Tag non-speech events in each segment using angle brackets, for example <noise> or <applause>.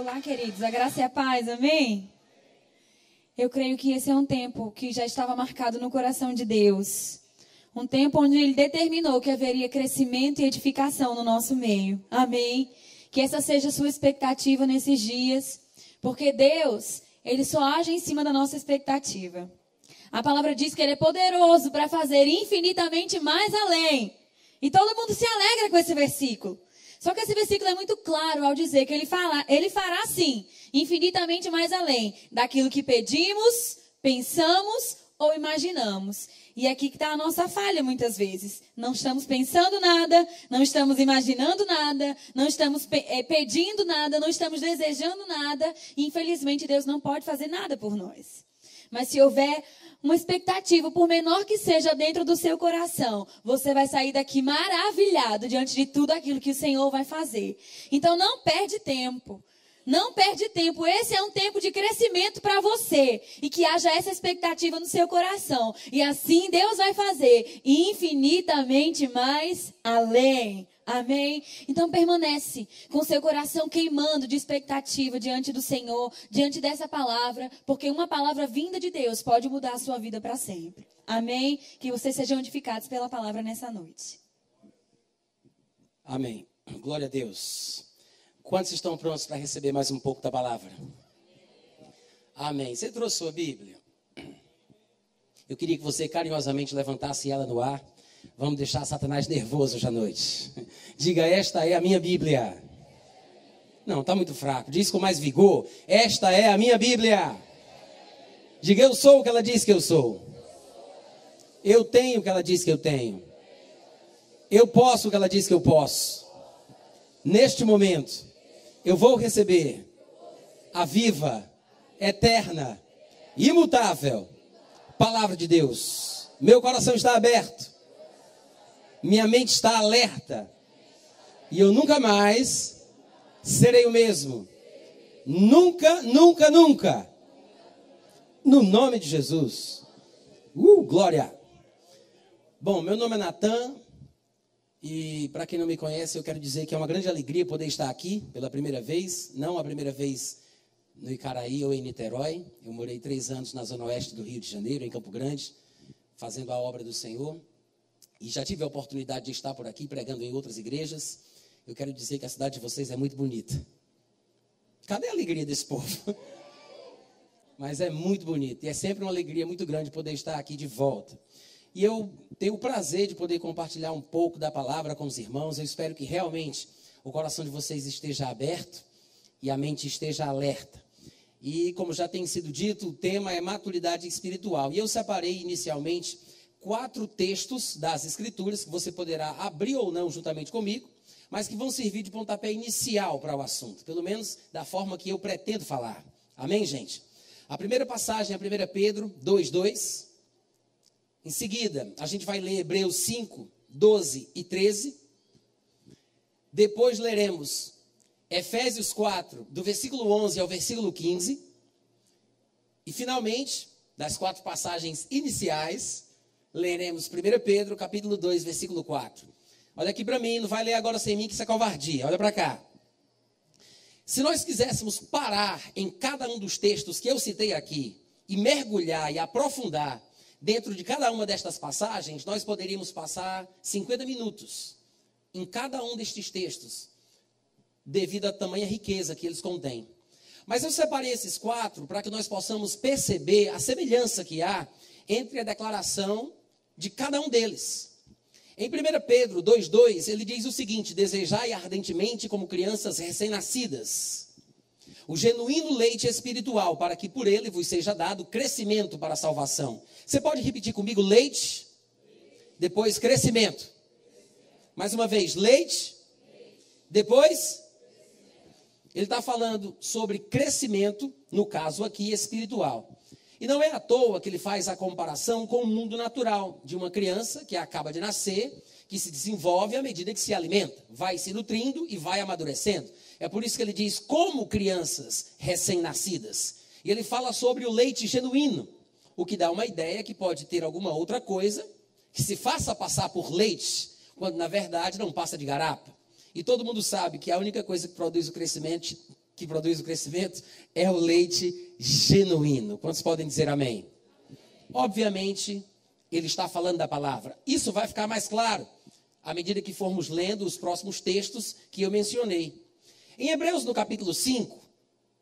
Olá, queridos. A graça e a paz, amém? Eu creio que esse é um tempo que já estava marcado no coração de Deus. Um tempo onde Ele determinou que haveria crescimento e edificação no nosso meio. Amém? Que essa seja a sua expectativa nesses dias. Porque Deus, Ele só age em cima da nossa expectativa. A palavra diz que Ele é poderoso para fazer infinitamente mais além. E todo mundo se alegra com esse versículo. Só que esse versículo é muito claro ao dizer que ele, fala, ele fará sim, infinitamente mais além daquilo que pedimos, pensamos ou imaginamos. E é aqui que está a nossa falha muitas vezes. Não estamos pensando nada, não estamos imaginando nada, não estamos pe é, pedindo nada, não estamos desejando nada. E infelizmente Deus não pode fazer nada por nós. Mas se houver uma expectativa, por menor que seja dentro do seu coração, você vai sair daqui maravilhado diante de tudo aquilo que o Senhor vai fazer. Então não perde tempo. Não perde tempo. Esse é um tempo de crescimento para você. E que haja essa expectativa no seu coração. E assim Deus vai fazer infinitamente mais além. Amém? Então permanece com seu coração queimando de expectativa diante do Senhor, diante dessa palavra, porque uma palavra vinda de Deus pode mudar a sua vida para sempre. Amém? Que vocês sejam edificados pela palavra nessa noite. Amém. Glória a Deus. Quantos estão prontos para receber mais um pouco da palavra? Amém. Você trouxe sua Bíblia? Eu queria que você carinhosamente levantasse ela no ar. Vamos deixar Satanás nervoso hoje à noite. <laughs> Diga, esta é a minha Bíblia. Não, está muito fraco. Diz com mais vigor: Esta é a minha Bíblia. Diga, eu sou o que ela diz que eu sou. Eu tenho o que ela diz que eu tenho. Eu posso o que ela diz que eu posso. Neste momento, eu vou receber a viva, eterna, imutável palavra de Deus. Meu coração está aberto minha mente está alerta. E eu nunca mais serei o mesmo. Nunca, nunca, nunca. No nome de Jesus. Uh, glória. Bom, meu nome é Natan. E para quem não me conhece, eu quero dizer que é uma grande alegria poder estar aqui pela primeira vez. Não a primeira vez no Icaraí ou em Niterói. Eu morei três anos na zona oeste do Rio de Janeiro, em Campo Grande, fazendo a obra do Senhor e já tive a oportunidade de estar por aqui pregando em outras igrejas, eu quero dizer que a cidade de vocês é muito bonita. Cadê a alegria desse povo? <laughs> Mas é muito bonito e é sempre uma alegria muito grande poder estar aqui de volta. E eu tenho o prazer de poder compartilhar um pouco da palavra com os irmãos. Eu espero que realmente o coração de vocês esteja aberto e a mente esteja alerta. E como já tem sido dito, o tema é maturidade espiritual. E eu separei inicialmente quatro textos das Escrituras que você poderá abrir ou não juntamente comigo, mas que vão servir de pontapé inicial para o assunto, pelo menos da forma que eu pretendo falar. Amém, gente? A primeira passagem é a 1 Pedro 2,2. Em seguida, a gente vai ler Hebreus 5, 12 e 13. Depois leremos Efésios 4, do versículo 11 ao versículo 15. E finalmente, das quatro passagens iniciais, leremos 1 Pedro, capítulo 2, versículo 4. Olha aqui para mim, não vai ler agora sem mim que isso é covardia. Olha para cá. Se nós quiséssemos parar em cada um dos textos que eu citei aqui e mergulhar e aprofundar dentro de cada uma destas passagens, nós poderíamos passar 50 minutos em cada um destes textos, devido à tamanha riqueza que eles contêm. Mas eu separei esses quatro para que nós possamos perceber a semelhança que há entre a declaração de cada um deles. Em 1 Pedro 2,2, ele diz o seguinte: Desejai ardentemente como crianças recém-nascidas, o genuíno leite espiritual, para que por ele vos seja dado crescimento para a salvação. Você pode repetir comigo: leite, depois crescimento. Mais uma vez, leite, depois. Ele está falando sobre crescimento, no caso aqui espiritual. E não é à toa que ele faz a comparação com o mundo natural de uma criança que acaba de nascer, que se desenvolve à medida que se alimenta, vai se nutrindo e vai amadurecendo. É por isso que ele diz como crianças recém-nascidas. E ele fala sobre o leite genuíno, o que dá uma ideia que pode ter alguma outra coisa que se faça passar por leite, quando na verdade não passa de garapa. E todo mundo sabe que a única coisa que produz o crescimento, que produz o crescimento é o leite genuíno. Quantos podem dizer amém? Obviamente, ele está falando da palavra. Isso vai ficar mais claro à medida que formos lendo os próximos textos que eu mencionei. Em Hebreus, no capítulo 5,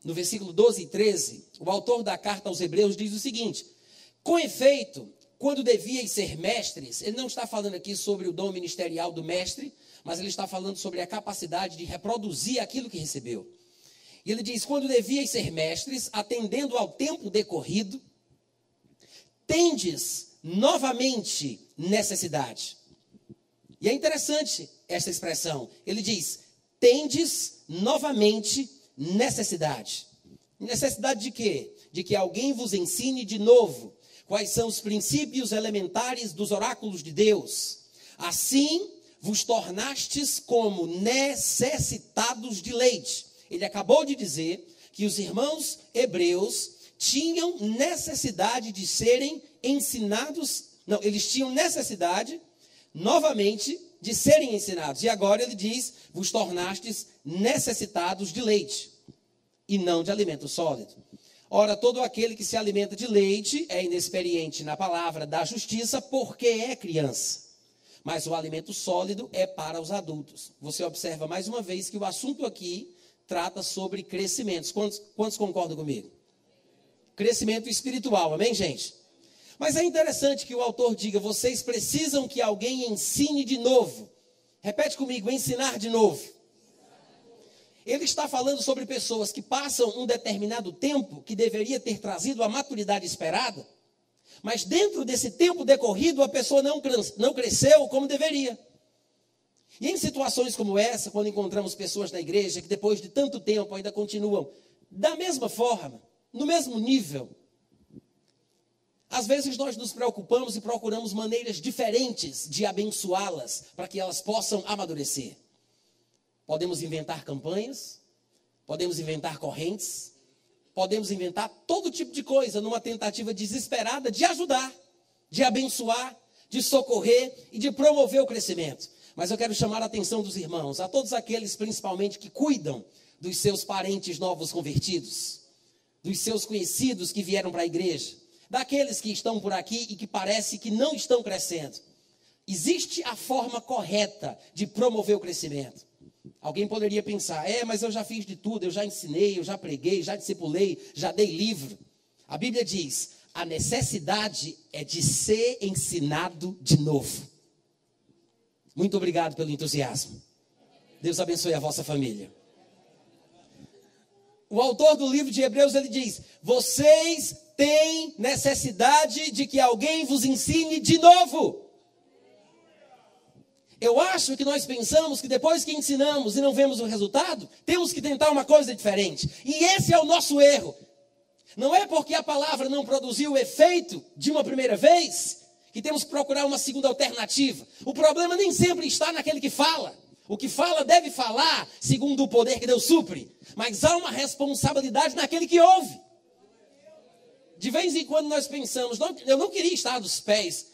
no versículo 12 e 13, o autor da carta aos Hebreus diz o seguinte: Com efeito, quando deviam ser mestres, ele não está falando aqui sobre o dom ministerial do mestre, mas ele está falando sobre a capacidade de reproduzir aquilo que recebeu. E ele diz: quando deviam ser mestres, atendendo ao tempo decorrido, tendes novamente necessidade. E é interessante essa expressão. Ele diz: tendes novamente necessidade. Necessidade de quê? De que alguém vos ensine de novo quais são os princípios elementares dos oráculos de Deus. Assim vos tornastes como necessitados de leite. Ele acabou de dizer que os irmãos hebreus tinham necessidade de serem ensinados, não, eles tinham necessidade novamente de serem ensinados. E agora ele diz: vos tornastes necessitados de leite e não de alimento sólido. Ora, todo aquele que se alimenta de leite é inexperiente na palavra da justiça, porque é criança. Mas o alimento sólido é para os adultos. Você observa mais uma vez que o assunto aqui trata sobre crescimentos. Quantos, quantos concordam comigo? Crescimento espiritual, amém, gente? Mas é interessante que o autor diga: vocês precisam que alguém ensine de novo. Repete comigo: ensinar de novo. Ele está falando sobre pessoas que passam um determinado tempo que deveria ter trazido a maturidade esperada, mas dentro desse tempo decorrido a pessoa não, não cresceu como deveria. E em situações como essa, quando encontramos pessoas na igreja que depois de tanto tempo ainda continuam da mesma forma, no mesmo nível, às vezes nós nos preocupamos e procuramos maneiras diferentes de abençoá-las para que elas possam amadurecer. Podemos inventar campanhas, podemos inventar correntes, podemos inventar todo tipo de coisa numa tentativa desesperada de ajudar, de abençoar, de socorrer e de promover o crescimento. Mas eu quero chamar a atenção dos irmãos, a todos aqueles principalmente que cuidam dos seus parentes novos convertidos, dos seus conhecidos que vieram para a igreja, daqueles que estão por aqui e que parece que não estão crescendo. Existe a forma correta de promover o crescimento. Alguém poderia pensar: é, mas eu já fiz de tudo, eu já ensinei, eu já preguei, já discipulei, já dei livro. A Bíblia diz: a necessidade é de ser ensinado de novo. Muito obrigado pelo entusiasmo. Deus abençoe a vossa família. O autor do livro de Hebreus ele diz: vocês têm necessidade de que alguém vos ensine de novo. Eu acho que nós pensamos que depois que ensinamos e não vemos o resultado, temos que tentar uma coisa diferente. E esse é o nosso erro. Não é porque a palavra não produziu o efeito de uma primeira vez que temos que procurar uma segunda alternativa. O problema nem sempre está naquele que fala. O que fala deve falar segundo o poder que Deus supre. Mas há uma responsabilidade naquele que ouve. De vez em quando nós pensamos, não, eu não queria estar dos pés,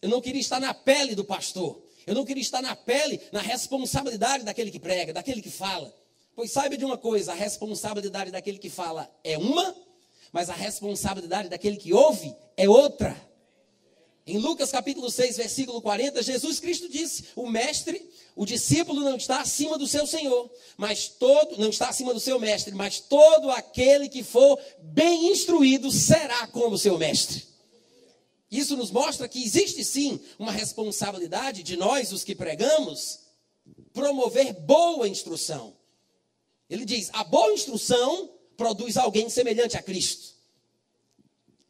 eu não queria estar na pele do pastor. Eu não queria estar na pele, na responsabilidade daquele que prega, daquele que fala. Pois saiba de uma coisa: a responsabilidade daquele que fala é uma, mas a responsabilidade daquele que ouve é outra. Em Lucas capítulo 6, versículo 40, Jesus Cristo disse: O mestre, o discípulo não está acima do seu Senhor, mas todo, não está acima do seu mestre, mas todo aquele que for bem instruído será como seu mestre. Isso nos mostra que existe sim uma responsabilidade de nós, os que pregamos, promover boa instrução. Ele diz: a boa instrução produz alguém semelhante a Cristo.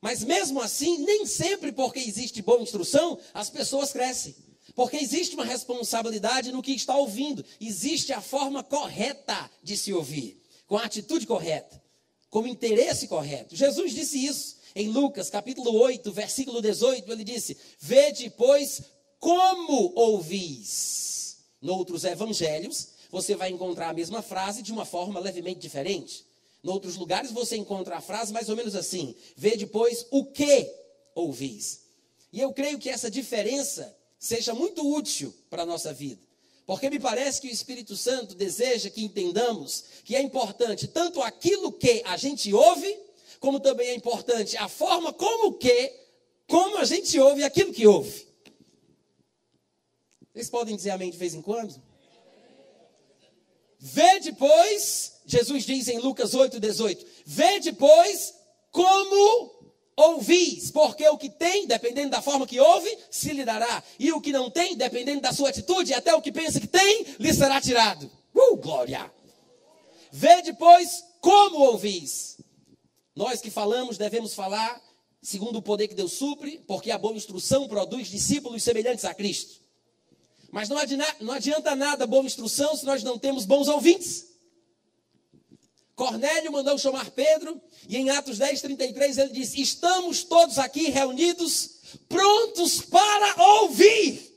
Mas mesmo assim, nem sempre porque existe boa instrução, as pessoas crescem. Porque existe uma responsabilidade no que está ouvindo. Existe a forma correta de se ouvir, com a atitude correta, com o interesse correto. Jesus disse isso. Em Lucas, capítulo 8, versículo 18, ele disse: Vede, pois, como ouvis. Noutros evangelhos, você vai encontrar a mesma frase de uma forma levemente diferente. Em outros lugares, você encontra a frase mais ou menos assim: Vede, pois, o que ouvis. E eu creio que essa diferença seja muito útil para a nossa vida. Porque me parece que o Espírito Santo deseja que entendamos que é importante tanto aquilo que a gente ouve, como também é importante a forma como que, como a gente ouve aquilo que ouve. Vocês podem dizer amém de vez em quando? Vê depois, Jesus diz em Lucas 8, 18: Vê depois como ouvis, porque o que tem, dependendo da forma que ouve, se lhe dará, e o que não tem, dependendo da sua atitude, até o que pensa que tem, lhe será tirado. Uh, glória! Vê depois como ouvis. Nós que falamos devemos falar segundo o poder que Deus supre, porque a boa instrução produz discípulos semelhantes a Cristo. Mas não adianta, não adianta nada boa instrução se nós não temos bons ouvintes. Cornélio mandou chamar Pedro, e em Atos 10, 33 ele diz: Estamos todos aqui reunidos, prontos para ouvir.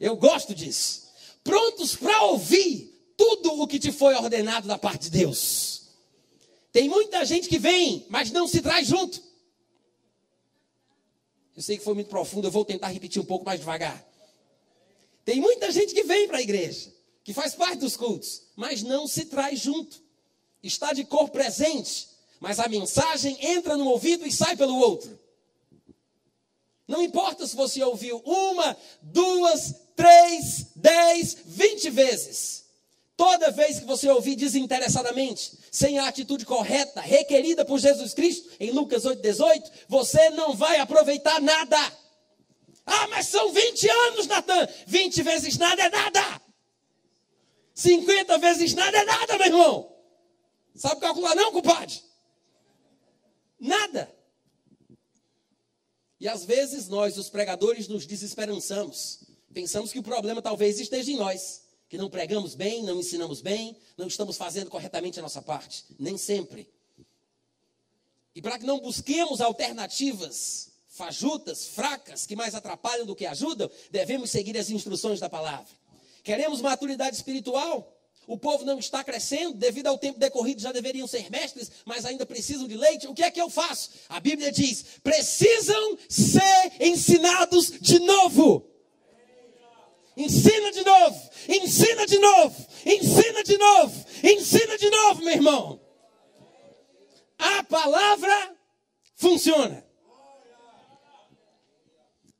Eu gosto disso. Prontos para ouvir tudo o que te foi ordenado da parte de Deus. Tem muita gente que vem, mas não se traz junto. Eu sei que foi muito profundo, eu vou tentar repetir um pouco mais devagar. Tem muita gente que vem para a igreja, que faz parte dos cultos, mas não se traz junto está de cor presente, mas a mensagem entra no ouvido e sai pelo outro. Não importa se você ouviu uma, duas, três, dez, vinte vezes. Toda vez que você ouvir desinteressadamente, sem a atitude correta, requerida por Jesus Cristo, em Lucas 8,18, você não vai aproveitar nada. Ah, mas são 20 anos, Natan. 20 vezes nada é nada. 50 vezes nada é nada, meu irmão. Sabe calcular não, compadre? Nada. E às vezes nós, os pregadores, nos desesperançamos. Pensamos que o problema talvez esteja em nós. Que não pregamos bem, não ensinamos bem, não estamos fazendo corretamente a nossa parte. Nem sempre. E para que não busquemos alternativas fajutas, fracas, que mais atrapalham do que ajudam, devemos seguir as instruções da palavra. Queremos maturidade espiritual? O povo não está crescendo, devido ao tempo decorrido já deveriam ser mestres, mas ainda precisam de leite. O que é que eu faço? A Bíblia diz: precisam ser ensinados de novo. Ensina de novo, ensina de novo, ensina de novo, ensina de novo, meu irmão. A palavra funciona.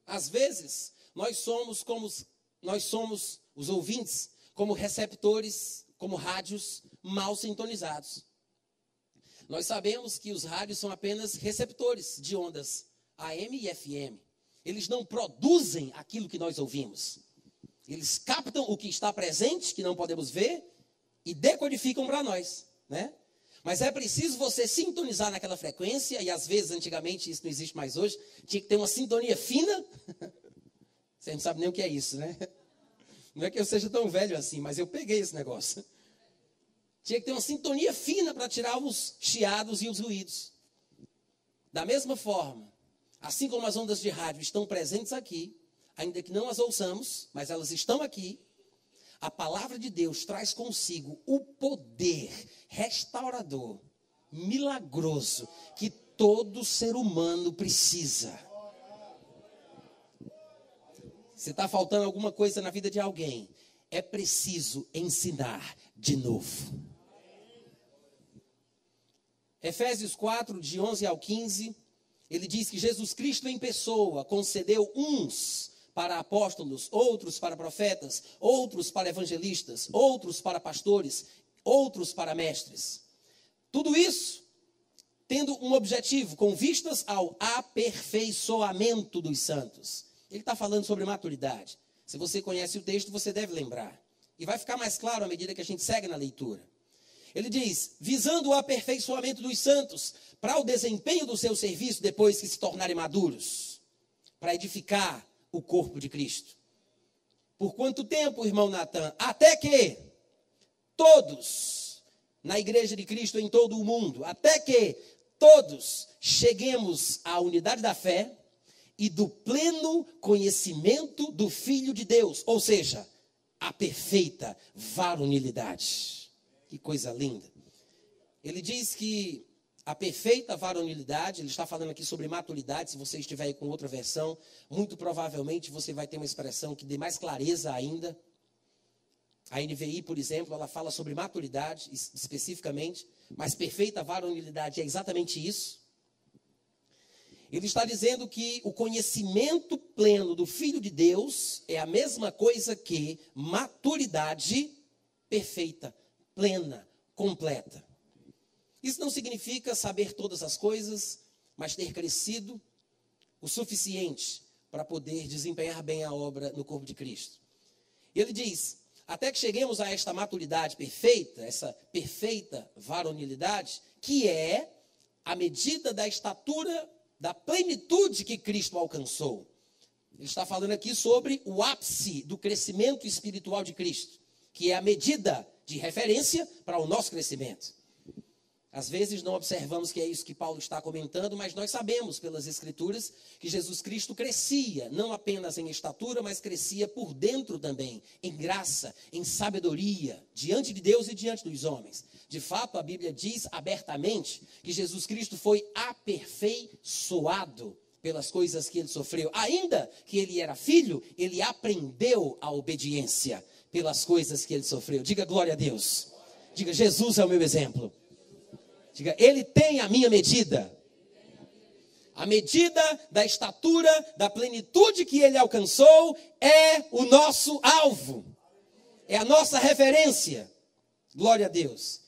Às vezes, nós somos como nós somos os ouvintes como receptores, como rádios mal sintonizados. Nós sabemos que os rádios são apenas receptores de ondas AM e FM. Eles não produzem aquilo que nós ouvimos. Eles captam o que está presente, que não podemos ver, e decodificam para nós, né? Mas é preciso você sintonizar naquela frequência, e às vezes, antigamente, isso não existe mais hoje, tinha que ter uma sintonia fina. <laughs> Você não sabe nem o que é isso, né? Não é que eu seja tão velho assim, mas eu peguei esse negócio. Tinha que ter uma sintonia fina para tirar os chiados e os ruídos. Da mesma forma, assim como as ondas de rádio estão presentes aqui, ainda que não as ouçamos, mas elas estão aqui, a palavra de Deus traz consigo o poder restaurador, milagroso, que todo ser humano precisa. Se está faltando alguma coisa na vida de alguém, é preciso ensinar de novo. Efésios 4, de 11 ao 15, ele diz que Jesus Cristo em pessoa concedeu uns para apóstolos, outros para profetas, outros para evangelistas, outros para pastores, outros para mestres. Tudo isso tendo um objetivo, com vistas ao aperfeiçoamento dos santos. Ele está falando sobre maturidade. Se você conhece o texto, você deve lembrar. E vai ficar mais claro à medida que a gente segue na leitura. Ele diz: visando o aperfeiçoamento dos santos, para o desempenho do seu serviço depois que se tornarem maduros, para edificar o corpo de Cristo. Por quanto tempo, irmão Natan? Até que todos, na igreja de Cristo em todo o mundo, até que todos cheguemos à unidade da fé e do pleno conhecimento do Filho de Deus, ou seja, a perfeita varonilidade. Que coisa linda. Ele diz que a perfeita varonilidade, ele está falando aqui sobre maturidade, se você estiver aí com outra versão, muito provavelmente você vai ter uma expressão que dê mais clareza ainda. A NVI, por exemplo, ela fala sobre maturidade especificamente, mas perfeita varonilidade é exatamente isso. Ele está dizendo que o conhecimento pleno do Filho de Deus é a mesma coisa que maturidade perfeita, plena, completa. Isso não significa saber todas as coisas, mas ter crescido o suficiente para poder desempenhar bem a obra no corpo de Cristo. Ele diz: até que cheguemos a esta maturidade perfeita, essa perfeita varonilidade, que é a medida da estatura da plenitude que Cristo alcançou. Ele está falando aqui sobre o ápice do crescimento espiritual de Cristo, que é a medida de referência para o nosso crescimento. Às vezes não observamos que é isso que Paulo está comentando, mas nós sabemos pelas Escrituras que Jesus Cristo crescia, não apenas em estatura, mas crescia por dentro também, em graça, em sabedoria, diante de Deus e diante dos homens. De fato, a Bíblia diz abertamente que Jesus Cristo foi aperfeiçoado pelas coisas que ele sofreu. Ainda que ele era filho, ele aprendeu a obediência pelas coisas que ele sofreu. Diga glória a Deus. Diga, Jesus é o meu exemplo. Diga, ele tem a minha medida. A medida da estatura, da plenitude que ele alcançou é o nosso alvo. É a nossa referência. Glória a Deus.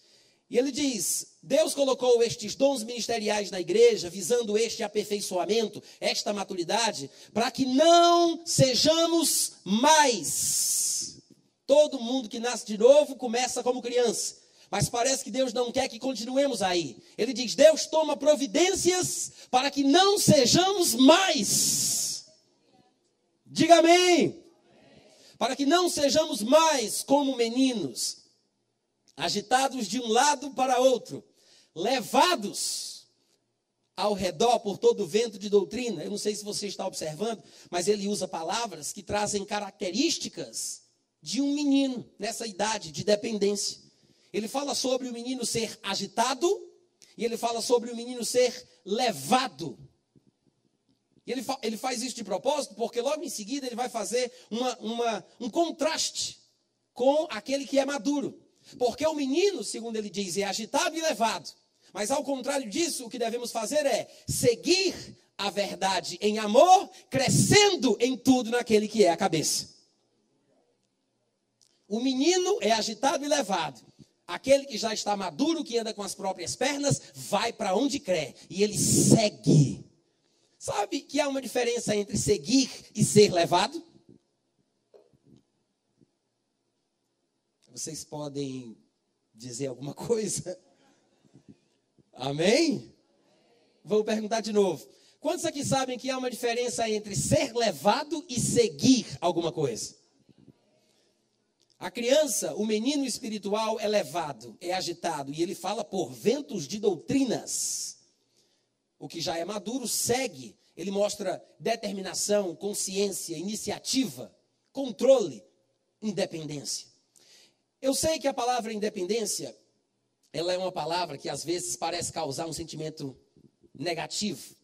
E ele diz: Deus colocou estes dons ministeriais na igreja, visando este aperfeiçoamento, esta maturidade, para que não sejamos mais. Todo mundo que nasce de novo começa como criança. Mas parece que Deus não quer que continuemos aí. Ele diz: Deus toma providências para que não sejamos mais. Diga amém. Para que não sejamos mais como meninos, agitados de um lado para outro, levados ao redor por todo o vento de doutrina. Eu não sei se você está observando, mas ele usa palavras que trazem características de um menino nessa idade de dependência. Ele fala sobre o menino ser agitado e ele fala sobre o menino ser levado. E ele, fa ele faz isso de propósito porque logo em seguida ele vai fazer uma, uma, um contraste com aquele que é maduro. Porque o menino, segundo ele diz, é agitado e levado. Mas ao contrário disso, o que devemos fazer é seguir a verdade em amor, crescendo em tudo naquele que é a cabeça. O menino é agitado e levado. Aquele que já está maduro, que anda com as próprias pernas, vai para onde crê e ele segue. Sabe que há uma diferença entre seguir e ser levado? Vocês podem dizer alguma <laughs> coisa? Amém? Vou perguntar de novo. Quantos aqui sabem que há uma diferença entre ser levado e seguir alguma coisa? A criança, o menino espiritual é levado, é agitado, e ele fala por ventos de doutrinas. O que já é maduro segue, ele mostra determinação, consciência, iniciativa, controle, independência. Eu sei que a palavra independência, ela é uma palavra que às vezes parece causar um sentimento negativo,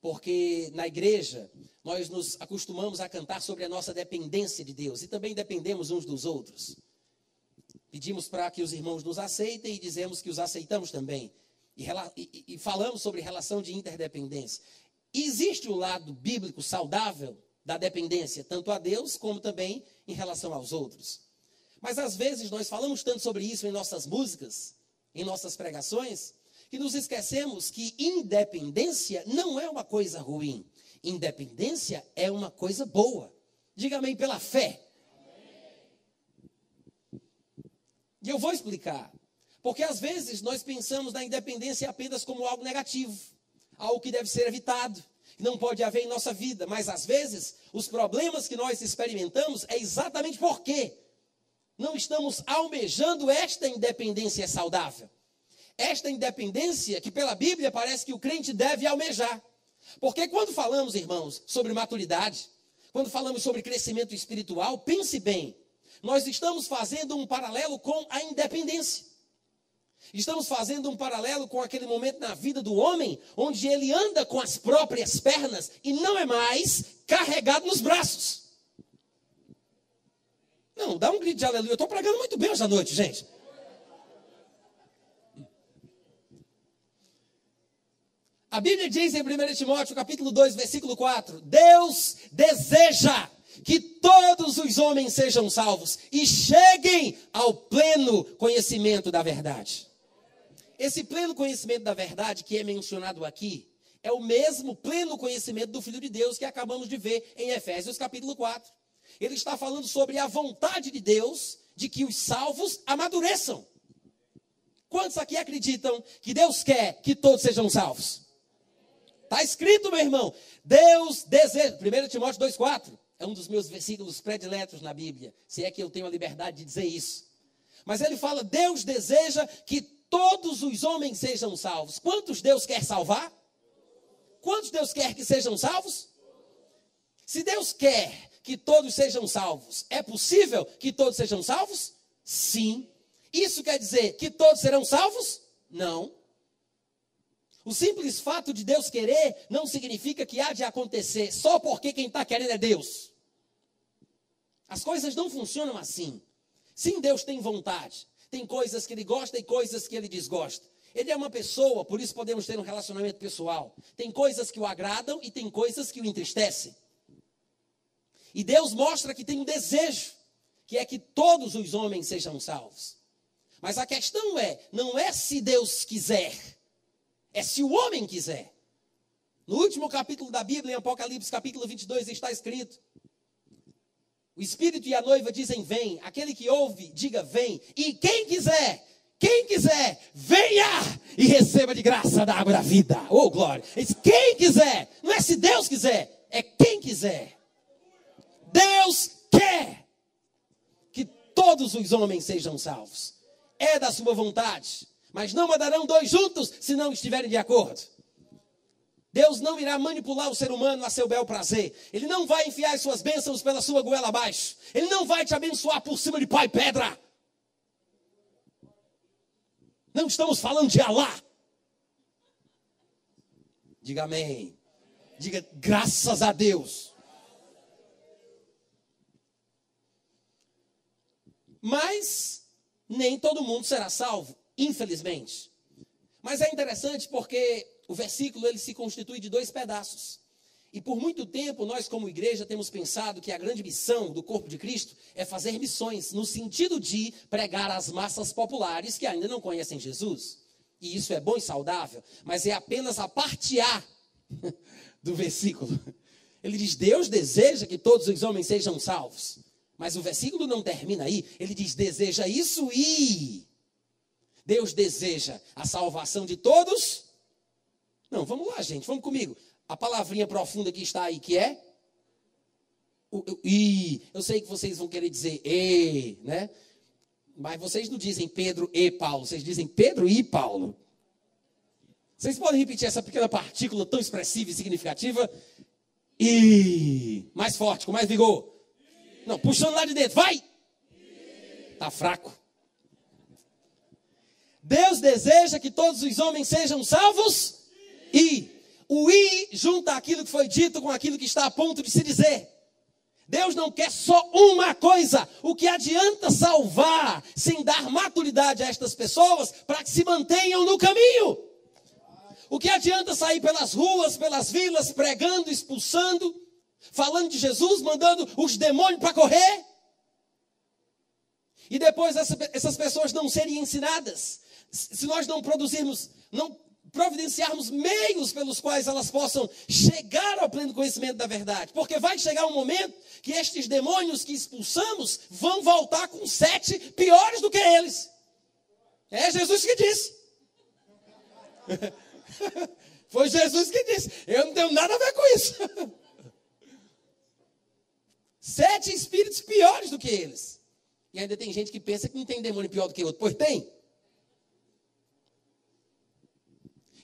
porque na igreja nós nos acostumamos a cantar sobre a nossa dependência de Deus e também dependemos uns dos outros. Pedimos para que os irmãos nos aceitem e dizemos que os aceitamos também. E, e, e falamos sobre relação de interdependência. Existe o lado bíblico saudável da dependência, tanto a Deus como também em relação aos outros. Mas às vezes nós falamos tanto sobre isso em nossas músicas, em nossas pregações, que nos esquecemos que independência não é uma coisa ruim. Independência é uma coisa boa. Diga amém pela fé. E eu vou explicar. Porque às vezes nós pensamos na independência apenas como algo negativo, algo que deve ser evitado, que não pode haver em nossa vida. Mas às vezes os problemas que nós experimentamos é exatamente porque não estamos almejando esta independência saudável. Esta independência que pela Bíblia parece que o crente deve almejar. Porque quando falamos, irmãos, sobre maturidade, quando falamos sobre crescimento espiritual, pense bem, nós estamos fazendo um paralelo com a independência. Estamos fazendo um paralelo com aquele momento na vida do homem onde ele anda com as próprias pernas e não é mais carregado nos braços. Não, dá um grito de aleluia. Eu estou pregando muito bem hoje à noite, gente. A Bíblia diz em 1 Timóteo, capítulo 2, versículo 4: Deus deseja que todos os homens sejam salvos e cheguem ao pleno conhecimento da verdade. Esse pleno conhecimento da verdade que é mencionado aqui é o mesmo pleno conhecimento do Filho de Deus que acabamos de ver em Efésios capítulo 4. Ele está falando sobre a vontade de Deus de que os salvos amadureçam. Quantos aqui acreditam que Deus quer que todos sejam salvos? Está escrito, meu irmão. Deus deseja. 1 Timóteo 2,4 é um dos meus versículos prediletos na Bíblia. Se é que eu tenho a liberdade de dizer isso. Mas ele fala: Deus deseja que todos os homens sejam salvos. Quantos Deus quer salvar? Quantos Deus quer que sejam salvos? Se Deus quer que todos sejam salvos, é possível que todos sejam salvos? Sim. Isso quer dizer que todos serão salvos? Não. O simples fato de Deus querer não significa que há de acontecer só porque quem está querendo é Deus. As coisas não funcionam assim. Sim, Deus tem vontade. Tem coisas que ele gosta e coisas que ele desgosta. Ele é uma pessoa, por isso podemos ter um relacionamento pessoal. Tem coisas que o agradam e tem coisas que o entristecem. E Deus mostra que tem um desejo, que é que todos os homens sejam salvos. Mas a questão é, não é se Deus quiser, é se o homem quiser. No último capítulo da Bíblia, em Apocalipse, capítulo 22, está escrito: O Espírito e a noiva dizem: Vem. Aquele que ouve, diga: Vem. E quem quiser, quem quiser, venha e receba de graça da água da vida. Oh, glória. Quem quiser, não é se Deus quiser, é quem quiser. Deus quer que todos os homens sejam salvos. É da sua vontade. Mas não mandarão dois juntos se não estiverem de acordo. Deus não irá manipular o ser humano a seu bel prazer. Ele não vai enfiar as suas bênçãos pela sua goela abaixo. Ele não vai te abençoar por cima de pai pedra. Não estamos falando de Alá. Diga amém. Diga graças a Deus. Mas nem todo mundo será salvo infelizmente. Mas é interessante porque o versículo ele se constitui de dois pedaços. E por muito tempo nós como igreja temos pensado que a grande missão do corpo de Cristo é fazer missões no sentido de pregar às massas populares que ainda não conhecem Jesus. E isso é bom e saudável, mas é apenas a parte A <laughs> do versículo. Ele diz: Deus deseja que todos os homens sejam salvos. Mas o versículo não termina aí. Ele diz: deseja isso e Deus deseja a salvação de todos? Não, vamos lá, gente, vamos comigo. A palavrinha profunda que está aí, que é? I. Eu sei que vocês vão querer dizer e, né? Mas vocês não dizem Pedro e Paulo, vocês dizem Pedro e Paulo. Vocês podem repetir essa pequena partícula tão expressiva e significativa? E mais forte, com mais vigor. Não, puxando lá de dentro, vai! Tá fraco. Deus deseja que todos os homens sejam salvos e o i junta aquilo que foi dito com aquilo que está a ponto de se dizer. Deus não quer só uma coisa. O que adianta salvar sem dar maturidade a estas pessoas para que se mantenham no caminho? O que adianta sair pelas ruas, pelas vilas, pregando, expulsando, falando de Jesus, mandando os demônios para correr? E depois essas pessoas não serem ensinadas se nós não produzirmos, não providenciarmos meios pelos quais elas possam chegar ao pleno conhecimento da verdade. Porque vai chegar um momento que estes demônios que expulsamos vão voltar com sete piores do que eles. É Jesus que disse. <laughs> Foi Jesus que disse. Eu não tenho nada a ver com isso. <laughs> Sete espíritos piores do que eles. E ainda tem gente que pensa que não tem demônio pior do que outro. Pois tem.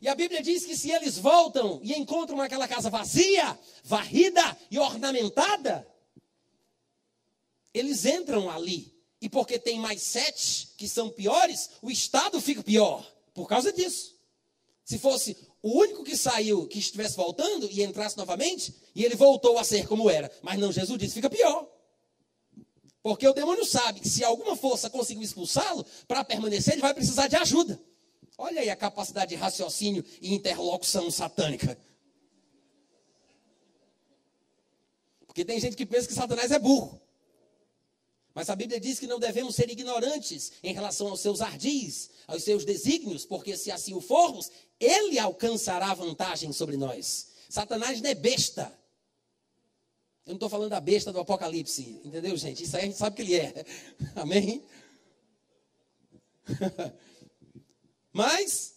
E a Bíblia diz que se eles voltam e encontram aquela casa vazia, varrida e ornamentada, eles entram ali. E porque tem mais sete que são piores, o estado fica pior. Por causa disso. Se fosse o único que saiu, que estivesse voltando e entrasse novamente, e ele voltou a ser como era. Mas não, Jesus disse: fica pior. Porque o demônio sabe que se alguma força conseguir expulsá-lo, para permanecer, ele vai precisar de ajuda. Olha aí a capacidade de raciocínio e interlocução satânica. Porque tem gente que pensa que Satanás é burro. Mas a Bíblia diz que não devemos ser ignorantes em relação aos seus ardis, aos seus desígnios, porque se assim o formos, ele alcançará vantagem sobre nós. Satanás não é besta. Eu não estou falando da besta do Apocalipse, entendeu, gente? Isso aí a gente sabe que ele é. <laughs> Amém? <laughs> Mas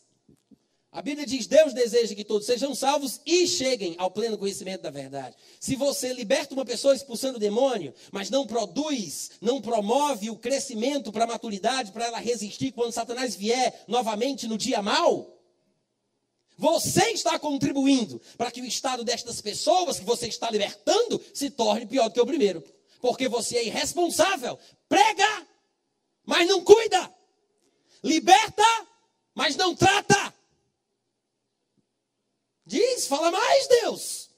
a Bíblia diz: Deus deseja que todos sejam salvos e cheguem ao pleno conhecimento da verdade. Se você liberta uma pessoa expulsando o demônio, mas não produz, não promove o crescimento para a maturidade, para ela resistir quando Satanás vier novamente no dia mau, você está contribuindo para que o estado destas pessoas que você está libertando se torne pior do que o primeiro. Porque você é irresponsável. Prega, mas não cuida. Liberta, mas não trata. Diz, fala mais, Deus.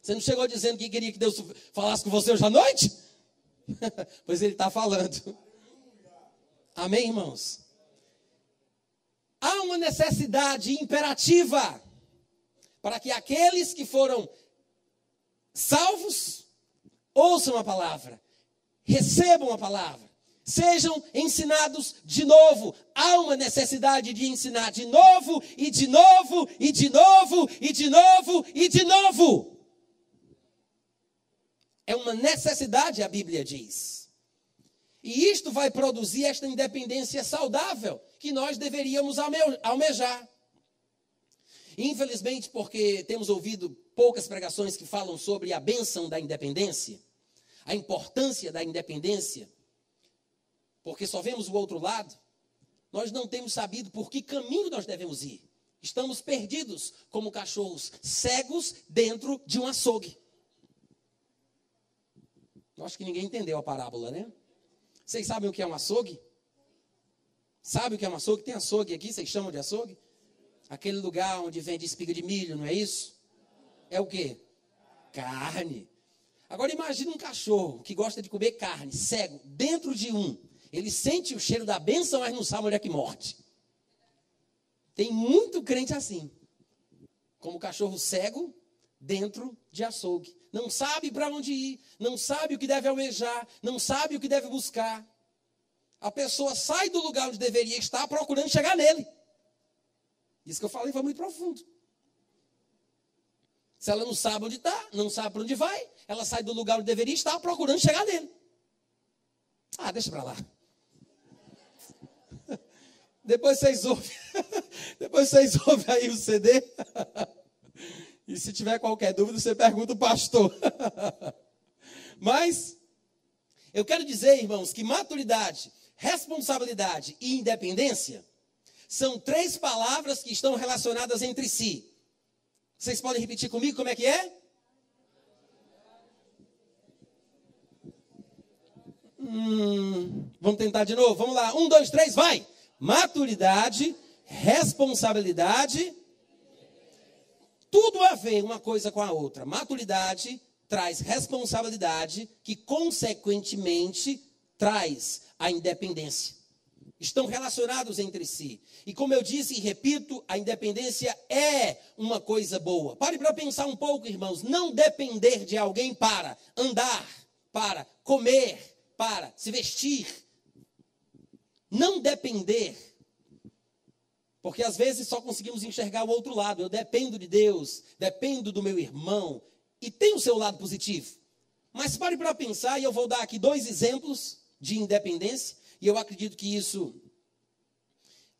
Você não chegou dizendo que queria que Deus falasse com você hoje à noite? <laughs> pois ele está falando. Amém, irmãos? Há uma necessidade imperativa para que aqueles que foram salvos ouçam a palavra, recebam a palavra sejam ensinados de novo. Há uma necessidade de ensinar de novo, e de novo, e de novo, e de novo, e de novo. É uma necessidade, a Bíblia diz. E isto vai produzir esta independência saudável que nós deveríamos almejar. Infelizmente, porque temos ouvido poucas pregações que falam sobre a bênção da independência, a importância da independência, porque só vemos o outro lado, nós não temos sabido por que caminho nós devemos ir. Estamos perdidos como cachorros cegos dentro de um açougue. Eu acho que ninguém entendeu a parábola, né? Vocês sabem o que é um açougue? Sabe o que é um açougue? Tem açougue aqui, vocês chamam de açougue? Aquele lugar onde vende espiga de milho, não é isso? É o quê? Carne. Agora imagine um cachorro que gosta de comer carne, cego, dentro de um. Ele sente o cheiro da bênção, mas não sabe onde é que morte. Tem muito crente assim. Como cachorro cego dentro de açougue. Não sabe para onde ir, não sabe o que deve almejar, não sabe o que deve buscar. A pessoa sai do lugar onde deveria estar procurando chegar nele. Isso que eu falei foi muito profundo. Se ela não sabe onde está, não sabe para onde vai, ela sai do lugar onde deveria estar procurando chegar nele. Ah, deixa para lá. Depois vocês ouvem. <laughs> Depois vocês ouvem aí o CD. E se tiver qualquer dúvida, você pergunta o pastor. <laughs> Mas eu quero dizer, irmãos, que maturidade, responsabilidade e independência são três palavras que estão relacionadas entre si. Vocês podem repetir comigo como é que é? Hum, vamos tentar de novo. Vamos lá. Um, dois, três, vai maturidade, responsabilidade, tudo a ver uma coisa com a outra. Maturidade traz responsabilidade, que consequentemente traz a independência. Estão relacionados entre si. E como eu disse e repito, a independência é uma coisa boa. Pare para pensar um pouco, irmãos. Não depender de alguém para andar, para comer, para se vestir, não depender. Porque às vezes só conseguimos enxergar o outro lado. Eu dependo de Deus, dependo do meu irmão. E tem o seu lado positivo. Mas pare para pensar, e eu vou dar aqui dois exemplos de independência. E eu acredito que isso,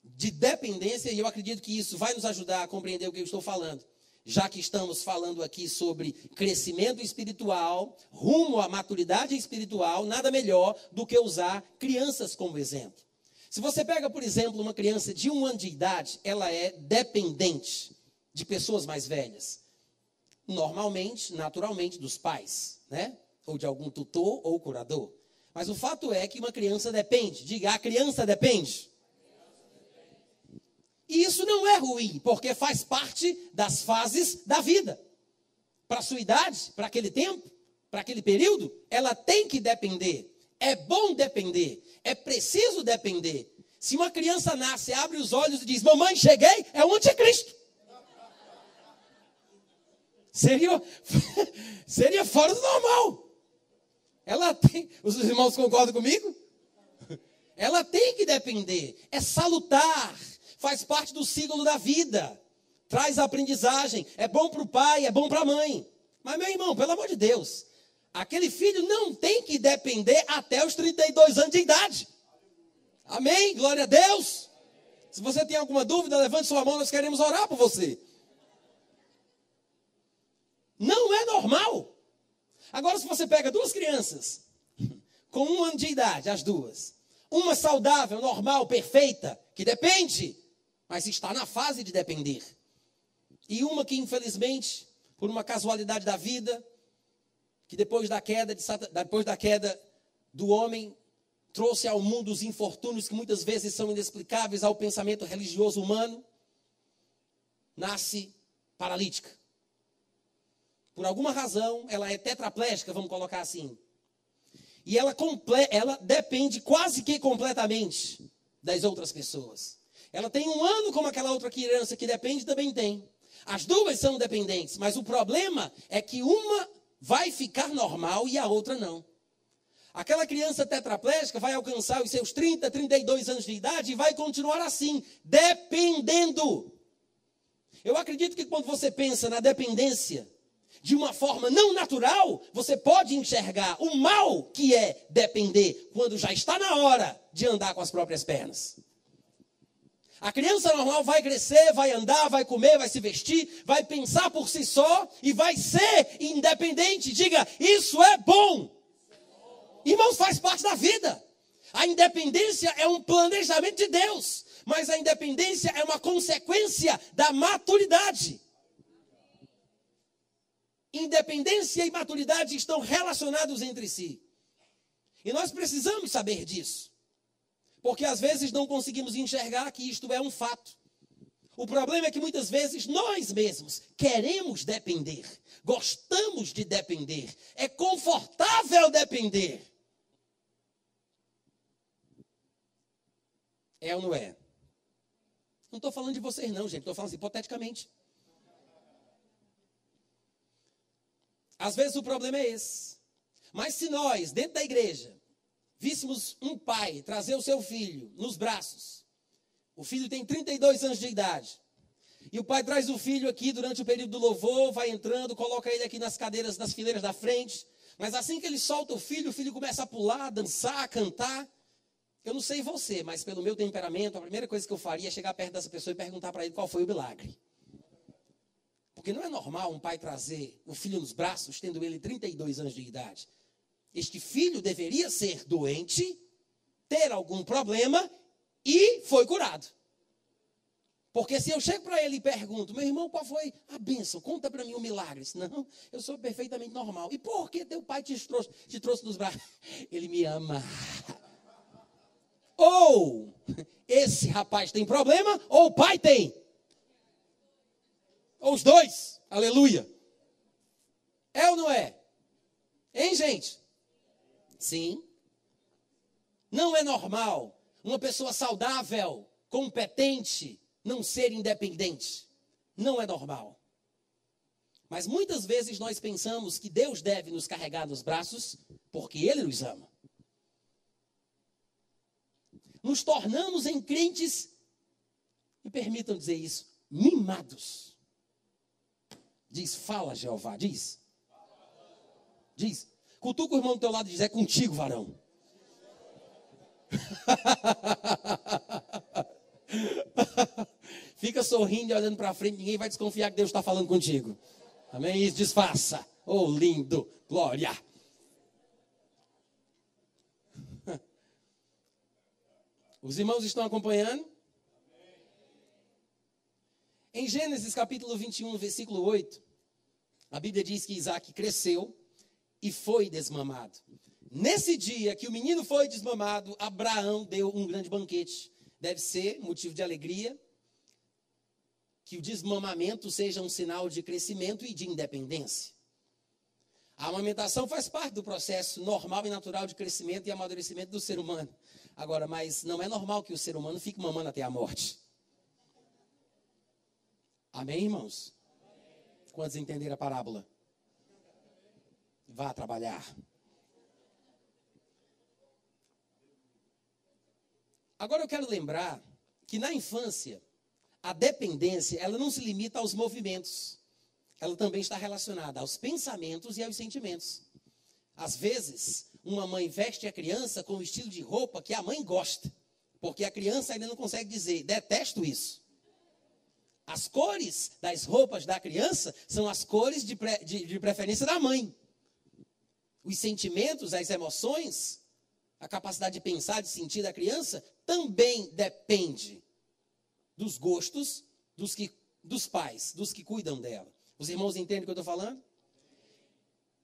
de dependência, e eu acredito que isso vai nos ajudar a compreender o que eu estou falando. Já que estamos falando aqui sobre crescimento espiritual, rumo à maturidade espiritual, nada melhor do que usar crianças como exemplo. Se você pega, por exemplo, uma criança de um ano de idade, ela é dependente de pessoas mais velhas. Normalmente, naturalmente, dos pais, né? Ou de algum tutor ou curador. Mas o fato é que uma criança depende. Diga, a criança depende. E isso não é ruim, porque faz parte das fases da vida. Para a sua idade, para aquele tempo, para aquele período, ela tem que depender. É bom depender. É preciso depender. Se uma criança nasce, abre os olhos e diz: Mamãe, cheguei, é o anticristo. Seria, <laughs> seria fora do normal. Ela tem. Os irmãos concordam comigo? Ela tem que depender. É salutar. Faz parte do ciclo da vida. Traz aprendizagem. É bom para o pai, é bom para a mãe. Mas, meu irmão, pelo amor de Deus, aquele filho não tem que depender até os 32 anos de idade. Amém? Glória a Deus. Se você tem alguma dúvida, levante sua mão, nós queremos orar por você. Não é normal. Agora, se você pega duas crianças <laughs> com um ano de idade, as duas, uma saudável, normal, perfeita, que depende, mas está na fase de depender, e uma que, infelizmente, por uma casualidade da vida, que depois da queda, de, depois da queda do homem, trouxe ao mundo os infortúnios que muitas vezes são inexplicáveis ao pensamento religioso humano, nasce paralítica. Por alguma razão, ela é tetraplégica, vamos colocar assim. E ela, ela depende quase que completamente das outras pessoas. Ela tem um ano como aquela outra criança que depende, também tem. As duas são dependentes, mas o problema é que uma vai ficar normal e a outra não. Aquela criança tetraplégica vai alcançar os seus 30, 32 anos de idade e vai continuar assim, dependendo. Eu acredito que quando você pensa na dependência, de uma forma não natural, você pode enxergar o mal que é depender quando já está na hora de andar com as próprias pernas. A criança normal vai crescer, vai andar, vai comer, vai se vestir, vai pensar por si só e vai ser independente. Diga, isso é bom. Irmãos, faz parte da vida. A independência é um planejamento de Deus, mas a independência é uma consequência da maturidade. Independência e maturidade estão relacionados entre si. E nós precisamos saber disso. Porque às vezes não conseguimos enxergar que isto é um fato. O problema é que muitas vezes nós mesmos queremos depender, gostamos de depender, é confortável depender. É ou não é? Não estou falando de vocês, não, gente, estou falando assim, hipoteticamente. Às vezes o problema é esse. Mas se nós, dentro da igreja, víssemos um pai trazer o seu filho nos braços, o filho tem 32 anos de idade, e o pai traz o filho aqui durante o período do louvor, vai entrando, coloca ele aqui nas cadeiras, nas fileiras da frente, mas assim que ele solta o filho, o filho começa a pular, dançar, cantar. Eu não sei você, mas pelo meu temperamento, a primeira coisa que eu faria é chegar perto dessa pessoa e perguntar para ele qual foi o milagre. Porque não é normal um pai trazer o filho nos braços, tendo ele 32 anos de idade. Este filho deveria ser doente, ter algum problema e foi curado. Porque se eu chego para ele e pergunto, meu irmão, qual foi a bênção? Conta para mim o um milagre. Não, eu sou perfeitamente normal. E por que teu pai te trouxe, te trouxe nos braços? <laughs> Ele me ama. <laughs> Ou esse rapaz tem problema, ou o pai tem. Ou os dois. Aleluia. É ou não é? Hein, gente? Sim. Não é normal uma pessoa saudável, competente, não ser independente. Não é normal. Mas muitas vezes nós pensamos que Deus deve nos carregar nos braços porque Ele nos ama. Nos tornamos em crentes, me permitam dizer isso, mimados. Diz, fala, Jeová, diz. Diz. Cutuca o irmão do teu lado e diz, é contigo, varão. <laughs> Fica sorrindo e olhando para frente, ninguém vai desconfiar que Deus está falando contigo. Amém? Isso, disfarça. Oh, lindo. Glória. <laughs> Os irmãos estão acompanhando? Em Gênesis capítulo 21, versículo 8, a Bíblia diz que Isaac cresceu e foi desmamado. Nesse dia que o menino foi desmamado, Abraão deu um grande banquete. Deve ser motivo de alegria que o desmamamento seja um sinal de crescimento e de independência. A amamentação faz parte do processo normal e natural de crescimento e amadurecimento do ser humano. Agora, mas não é normal que o ser humano fique mamando até a morte. Amém, irmãos? Quantos entenderam a parábola? Vá trabalhar. Agora eu quero lembrar que na infância, a dependência, ela não se limita aos movimentos. Ela também está relacionada aos pensamentos e aos sentimentos. Às vezes, uma mãe veste a criança com o estilo de roupa que a mãe gosta, porque a criança ainda não consegue dizer, detesto isso. As cores das roupas da criança são as cores de, pre, de, de preferência da mãe. Os sentimentos, as emoções, a capacidade de pensar, de sentir da criança, também depende dos gostos dos, que, dos pais, dos que cuidam dela. Os irmãos entendem o que eu estou falando?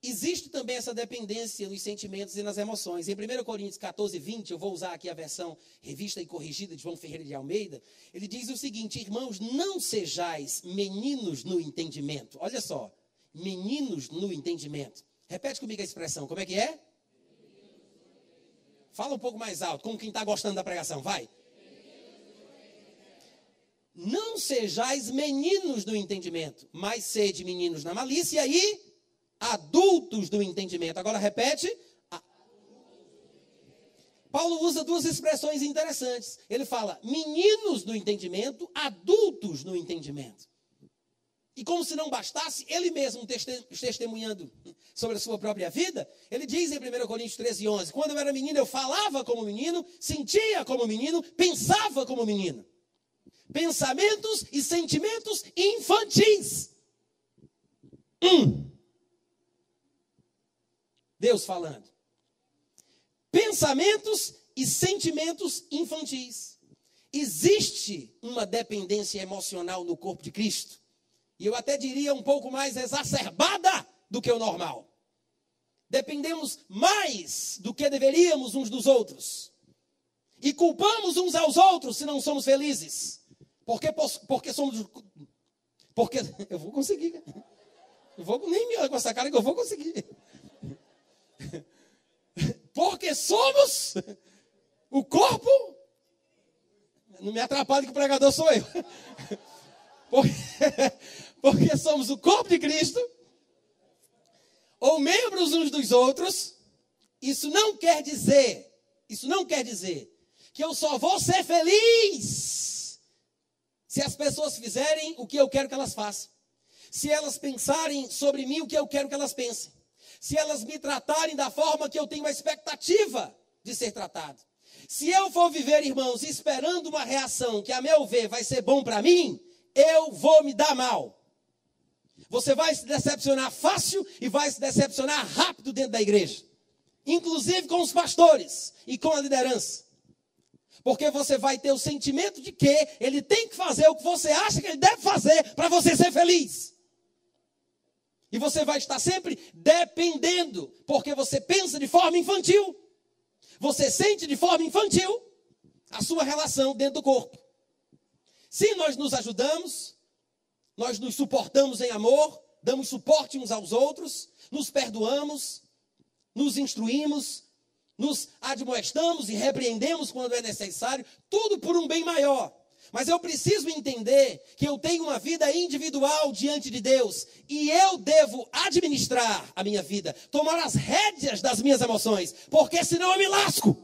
Existe também essa dependência nos sentimentos e nas emoções. Em 1 Coríntios 14, 20, eu vou usar aqui a versão revista e corrigida de João Ferreira de Almeida. Ele diz o seguinte: Irmãos, não sejais meninos no entendimento. Olha só, meninos no entendimento. Repete comigo a expressão, como é que é? Fala um pouco mais alto, como quem está gostando da pregação, vai. Não sejais meninos no entendimento, mas sede meninos na malícia e adultos do entendimento. Agora repete. Paulo usa duas expressões interessantes. Ele fala meninos do entendimento, adultos no entendimento. E como se não bastasse, ele mesmo testemunhando sobre a sua própria vida, ele diz em 1 Coríntios 13, 11: Quando eu era menino, eu falava como menino, sentia como menino, pensava como menino. Pensamentos e sentimentos infantis. Um. Deus falando. Pensamentos e sentimentos infantis. Existe uma dependência emocional no corpo de Cristo. E eu até diria um pouco mais exacerbada do que o normal. Dependemos mais do que deveríamos uns dos outros. E culpamos uns aos outros se não somos felizes. Porque, porque somos. Porque <laughs> eu vou conseguir. Eu vou, nem me olha com essa cara que eu vou conseguir. <laughs> Porque somos o corpo. Não me atrapalhe que o pregador sou eu. <laughs> Porque, porque somos o corpo de Cristo, ou membros uns dos outros. Isso não quer dizer, isso não quer dizer que eu só vou ser feliz se as pessoas fizerem o que eu quero que elas façam. Se elas pensarem sobre mim o que eu quero que elas pensem se elas me tratarem da forma que eu tenho a expectativa de ser tratado. Se eu for viver, irmãos, esperando uma reação que, a meu ver, vai ser bom para mim, eu vou me dar mal. Você vai se decepcionar fácil e vai se decepcionar rápido dentro da igreja, inclusive com os pastores e com a liderança. Porque você vai ter o sentimento de que ele tem que fazer o que você acha que ele deve fazer para você ser feliz. E você vai estar sempre dependendo, porque você pensa de forma infantil. Você sente de forma infantil a sua relação dentro do corpo. Se nós nos ajudamos, nós nos suportamos em amor, damos suporte uns aos outros, nos perdoamos, nos instruímos, nos admoestamos e repreendemos quando é necessário, tudo por um bem maior. Mas eu preciso entender que eu tenho uma vida individual diante de Deus e eu devo administrar a minha vida, tomar as rédeas das minhas emoções, porque senão eu me lasco.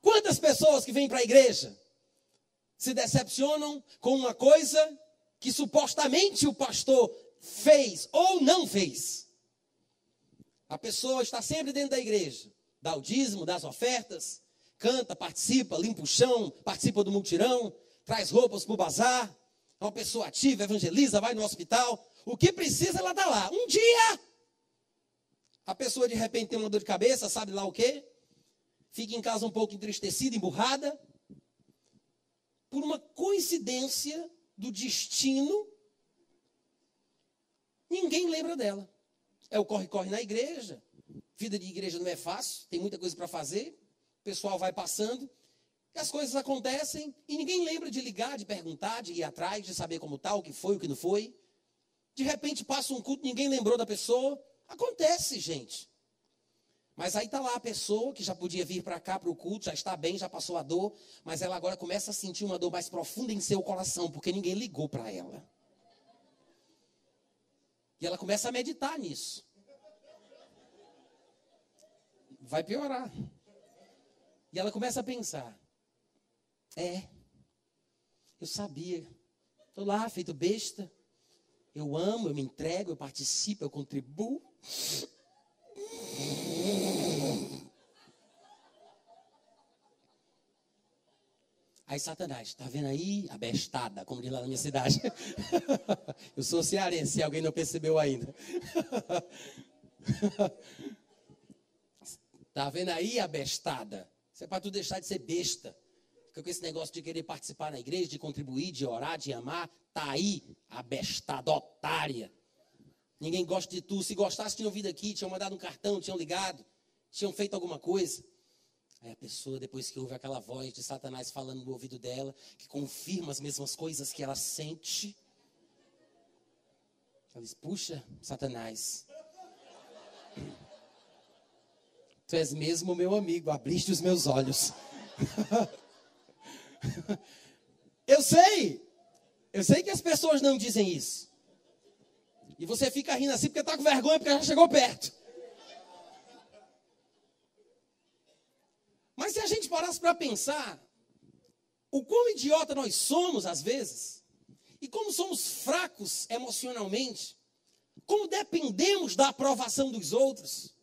Quantas pessoas que vêm para a igreja se decepcionam com uma coisa que supostamente o pastor fez ou não fez? A pessoa está sempre dentro da igreja, dá o dízimo, das ofertas, canta, participa, limpa o chão, participa do multirão, traz roupas para o bazar, é uma pessoa ativa, evangeliza, vai no hospital. O que precisa, ela está lá. Um dia, a pessoa de repente tem uma dor de cabeça, sabe lá o quê? Fica em casa um pouco entristecida, emburrada. Por uma coincidência do destino, ninguém lembra dela. É o corre-corre na igreja. Vida de igreja não é fácil, tem muita coisa para fazer o pessoal vai passando, as coisas acontecem e ninguém lembra de ligar, de perguntar, de ir atrás, de saber como está, o que foi, o que não foi. De repente passa um culto, ninguém lembrou da pessoa. Acontece, gente. Mas aí está lá a pessoa que já podia vir para cá para o culto, já está bem, já passou a dor, mas ela agora começa a sentir uma dor mais profunda em seu coração, porque ninguém ligou para ela. E ela começa a meditar nisso. Vai piorar. E ela começa a pensar: é, eu sabia, estou lá feito besta, eu amo, eu me entrego, eu participo, eu contribuo. Aí Satanás, está vendo aí a bestada, como diz lá na minha cidade. <laughs> Eu sou cearense, se alguém não percebeu ainda. Está <laughs> vendo aí a bestada? Isso é para tu deixar de ser besta. Fica com esse negócio de querer participar na igreja, de contribuir, de orar, de amar. Tá aí a bestada otária. Ninguém gosta de tu. Se gostasse, tinham vindo aqui, tinham mandado um cartão, tinham ligado, tinham feito alguma coisa. Aí a pessoa, depois que ouve aquela voz de Satanás falando no ouvido dela, que confirma as mesmas coisas que ela sente, ela diz: Puxa, Satanás, tu és mesmo meu amigo, abriste os meus olhos. <laughs> eu sei, eu sei que as pessoas não dizem isso. E você fica rindo assim porque está com vergonha, porque já chegou perto. Mas se a gente parasse para pensar, o quão idiota nós somos às vezes, e como somos fracos emocionalmente, como dependemos da aprovação dos outros,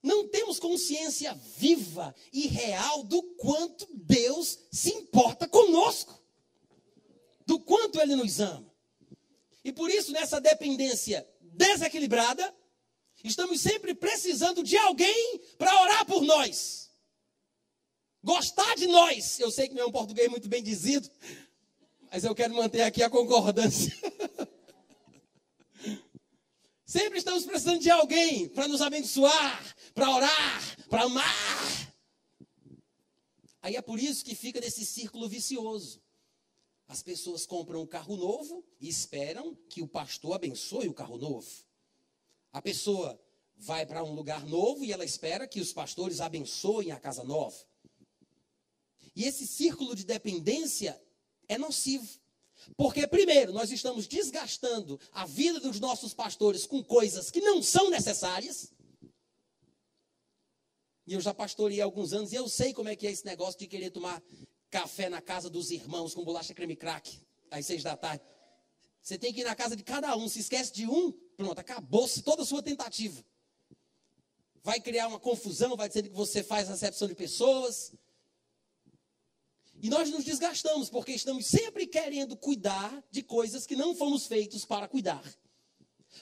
não temos consciência viva e real do quanto Deus se importa conosco, do quanto Ele nos ama. E por isso, nessa dependência desequilibrada, estamos sempre precisando de alguém para orar por nós gostar de nós. Eu sei que não é um português muito bem dizido, mas eu quero manter aqui a concordância. <laughs> Sempre estamos precisando de alguém para nos abençoar, para orar, para amar. Aí é por isso que fica nesse círculo vicioso. As pessoas compram um carro novo e esperam que o pastor abençoe o carro novo. A pessoa vai para um lugar novo e ela espera que os pastores abençoem a casa nova. E esse círculo de dependência é nocivo. Porque, primeiro, nós estamos desgastando a vida dos nossos pastores com coisas que não são necessárias. E eu já pastorei há alguns anos e eu sei como é que é esse negócio de querer tomar café na casa dos irmãos com bolacha creme crack às seis da tarde. Você tem que ir na casa de cada um. Se esquece de um, pronto, acabou-se toda a sua tentativa. Vai criar uma confusão, vai dizer que você faz recepção de pessoas, e nós nos desgastamos porque estamos sempre querendo cuidar de coisas que não fomos feitos para cuidar.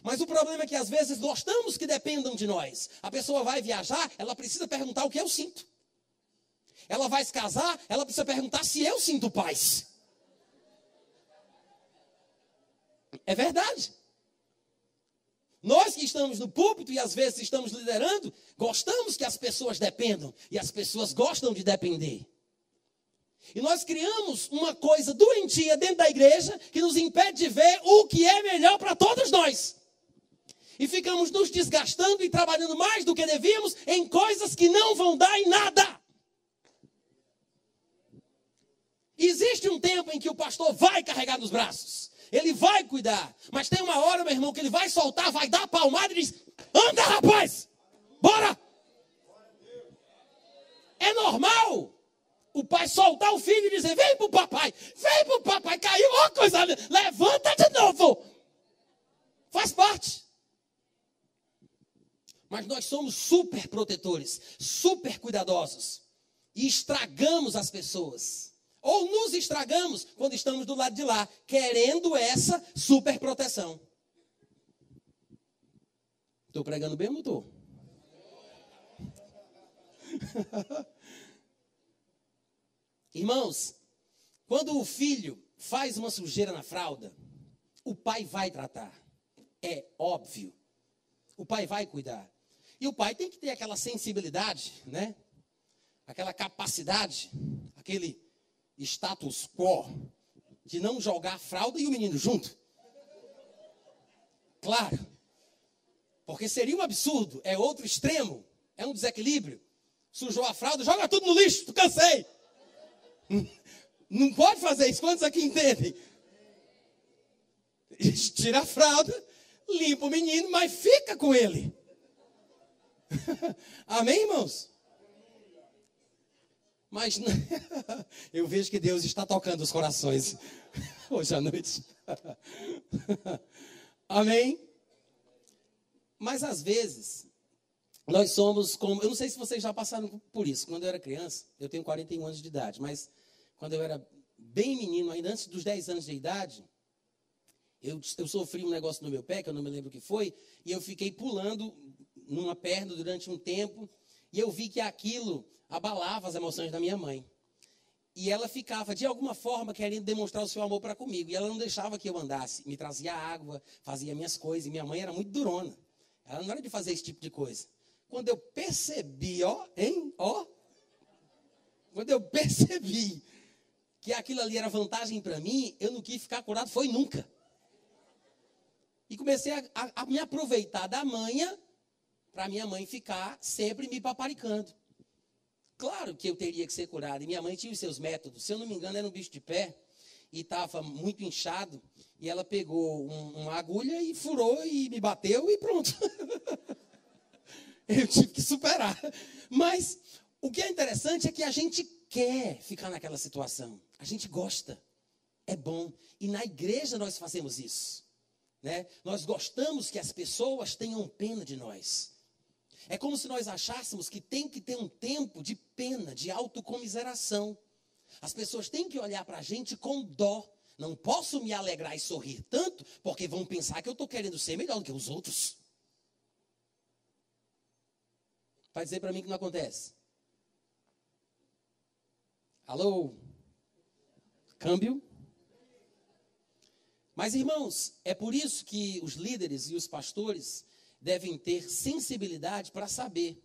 Mas o problema é que às vezes gostamos que dependam de nós. A pessoa vai viajar, ela precisa perguntar o que eu sinto. Ela vai se casar, ela precisa perguntar se eu sinto paz. É verdade. Nós que estamos no púlpito e às vezes estamos liderando, gostamos que as pessoas dependam e as pessoas gostam de depender. E nós criamos uma coisa doentia dentro da igreja que nos impede de ver o que é melhor para todos nós. E ficamos nos desgastando e trabalhando mais do que devíamos em coisas que não vão dar em nada. Existe um tempo em que o pastor vai carregar nos braços. Ele vai cuidar. Mas tem uma hora, meu irmão, que ele vai soltar, vai dar a palmada e diz: Anda, rapaz! Bora! É normal o pai soltar o filho e dizer: Vem pro papai, vem pro papai, caiu, ó coisa, levanta de novo. Faz parte. Mas nós somos super protetores, super cuidadosos. E estragamos as pessoas. Ou nos estragamos quando estamos do lado de lá, querendo essa super proteção. Estou pregando bem não estou? <laughs> Irmãos, quando o filho faz uma sujeira na fralda, o pai vai tratar. É óbvio. O pai vai cuidar. E o pai tem que ter aquela sensibilidade, né? Aquela capacidade, aquele status quo de não jogar a fralda e o menino junto. Claro. Porque seria um absurdo, é outro extremo, é um desequilíbrio. Sujou a fralda, joga tudo no lixo, cansei. Não pode fazer isso, quantos aqui entendem? <laughs> Tira a fralda, limpa o menino, mas fica com ele. <laughs> Amém, irmãos? Mas <laughs> eu vejo que Deus está tocando os corações <laughs> hoje à noite. <laughs> Amém? Mas às vezes, nós somos como. Eu não sei se vocês já passaram por isso. Quando eu era criança, eu tenho 41 anos de idade, mas quando eu era bem menino, ainda antes dos 10 anos de idade, eu, eu sofri um negócio no meu pé, que eu não me lembro o que foi, e eu fiquei pulando numa perna durante um tempo, e eu vi que aquilo abalava as emoções da minha mãe. E ela ficava, de alguma forma, querendo demonstrar o seu amor para comigo. E ela não deixava que eu andasse. Me trazia água, fazia minhas coisas. E minha mãe era muito durona. Ela não era de fazer esse tipo de coisa. Quando eu percebi, ó, hein, ó. Quando eu percebi que aquilo ali era vantagem para mim, eu não quis ficar curado, foi nunca. E comecei a, a, a me aproveitar da manha para minha mãe ficar sempre me paparicando. Claro que eu teria que ser curado. E minha mãe tinha os seus métodos. Se eu não me engano, era um bicho de pé e estava muito inchado. E ela pegou um, uma agulha e furou e me bateu e pronto. <laughs> eu tive que superar. Mas o que é interessante é que a gente quer ficar naquela situação. A gente gosta. É bom. E na igreja nós fazemos isso. Né? Nós gostamos que as pessoas tenham pena de nós. É como se nós achássemos que tem que ter um tempo de pena, de autocomiseração. As pessoas têm que olhar para a gente com dó. Não posso me alegrar e sorrir tanto, porque vão pensar que eu estou querendo ser melhor do que os outros. Vai dizer para mim que não acontece. Alô? Câmbio? Mas, irmãos, é por isso que os líderes e os pastores devem ter sensibilidade para saber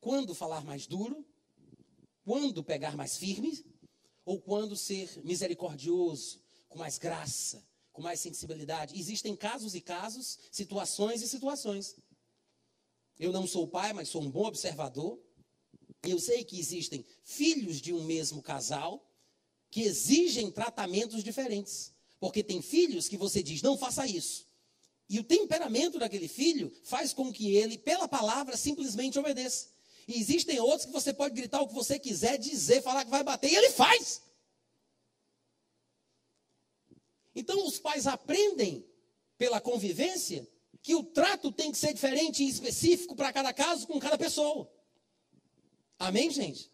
quando falar mais duro, quando pegar mais firme, ou quando ser misericordioso, com mais graça, com mais sensibilidade. Existem casos e casos, situações e situações. Eu não sou pai, mas sou um bom observador. Eu sei que existem filhos de um mesmo casal que exigem tratamentos diferentes. Porque tem filhos que você diz, não faça isso. E o temperamento daquele filho faz com que ele, pela palavra, simplesmente obedeça. E existem outros que você pode gritar o que você quiser, dizer, falar que vai bater, e ele faz. Então os pais aprendem pela convivência que o trato tem que ser diferente e específico para cada caso, com cada pessoa. Amém, gente?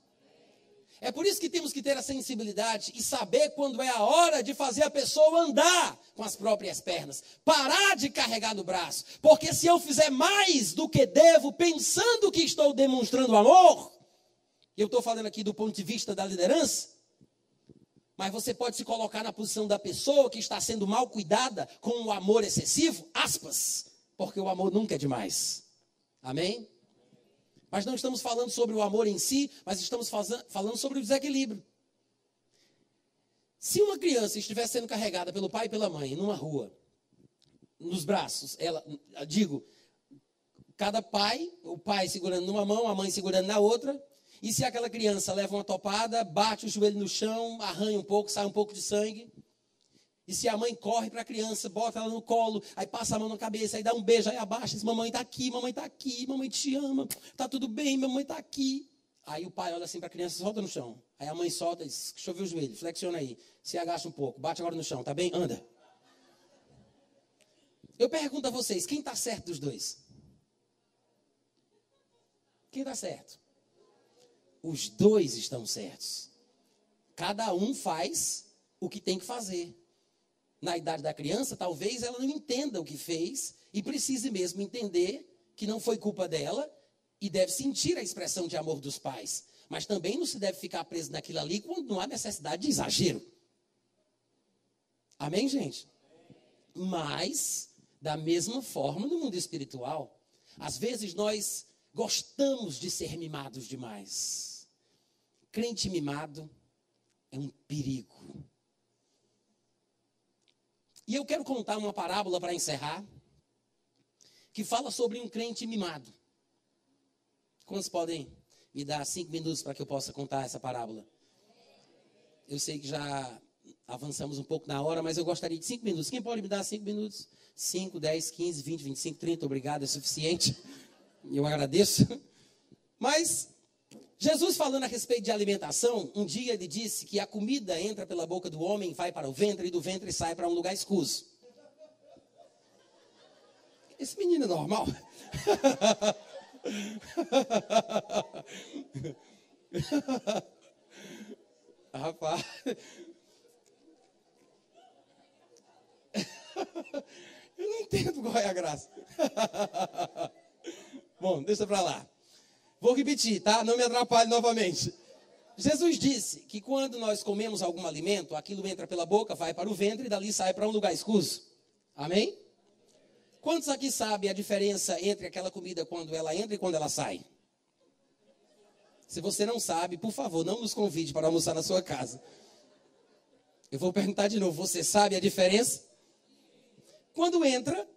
É por isso que temos que ter a sensibilidade e saber quando é a hora de fazer a pessoa andar com as próprias pernas, parar de carregar no braço. Porque se eu fizer mais do que devo, pensando que estou demonstrando amor, eu estou falando aqui do ponto de vista da liderança, mas você pode se colocar na posição da pessoa que está sendo mal cuidada com o amor excessivo, aspas, porque o amor nunca é demais. Amém? Mas não estamos falando sobre o amor em si, mas estamos falando sobre o desequilíbrio. Se uma criança estiver sendo carregada pelo pai e pela mãe numa rua, nos braços, ela, digo, cada pai, o pai segurando numa mão, a mãe segurando na outra, e se aquela criança leva uma topada, bate o joelho no chão, arranha um pouco, sai um pouco de sangue, e se a mãe corre para a criança, bota ela no colo, aí passa a mão na cabeça, aí dá um beijo, aí abaixa, diz, mamãe está aqui, mamãe está aqui, mamãe te ama, está tudo bem, mamãe está aqui. Aí o pai olha assim para a criança, solta no chão. Aí a mãe solta e diz, deixa eu ver o joelho, flexiona aí, se agacha um pouco, bate agora no chão, tá bem? Anda. Eu pergunto a vocês, quem está certo dos dois? Quem está certo? Os dois estão certos. Cada um faz o que tem que fazer na idade da criança, talvez ela não entenda o que fez e precise mesmo entender que não foi culpa dela e deve sentir a expressão de amor dos pais. Mas também não se deve ficar preso naquilo ali quando não há necessidade de exagero. Amém, gente? Mas, da mesma forma, no mundo espiritual, às vezes nós gostamos de ser mimados demais. Crente mimado é um perigo. E eu quero contar uma parábola para encerrar. que fala sobre um crente mimado. Quantos podem me dar cinco minutos para que eu possa contar essa parábola? Eu sei que já avançamos um pouco na hora, mas eu gostaria de cinco minutos. Quem pode me dar cinco minutos? Cinco, dez, quinze, vinte, vinte e cinco, trinta. Obrigado, é suficiente. Eu agradeço. Mas Jesus falando a respeito de alimentação, um dia ele disse que a comida entra pela boca do homem, vai para o ventre e do ventre sai para um lugar escuso. Esse menino é normal. <laughs> Rapaz. <laughs> Eu não entendo qual é a graça. <laughs> Bom, deixa para lá. Vou repetir, tá? Não me atrapalhe novamente. Jesus disse que quando nós comemos algum alimento, aquilo entra pela boca, vai para o ventre e dali sai para um lugar escuso. Amém? Quantos aqui sabem a diferença entre aquela comida quando ela entra e quando ela sai? Se você não sabe, por favor, não nos convide para almoçar na sua casa. Eu vou perguntar de novo: você sabe a diferença? Quando entra,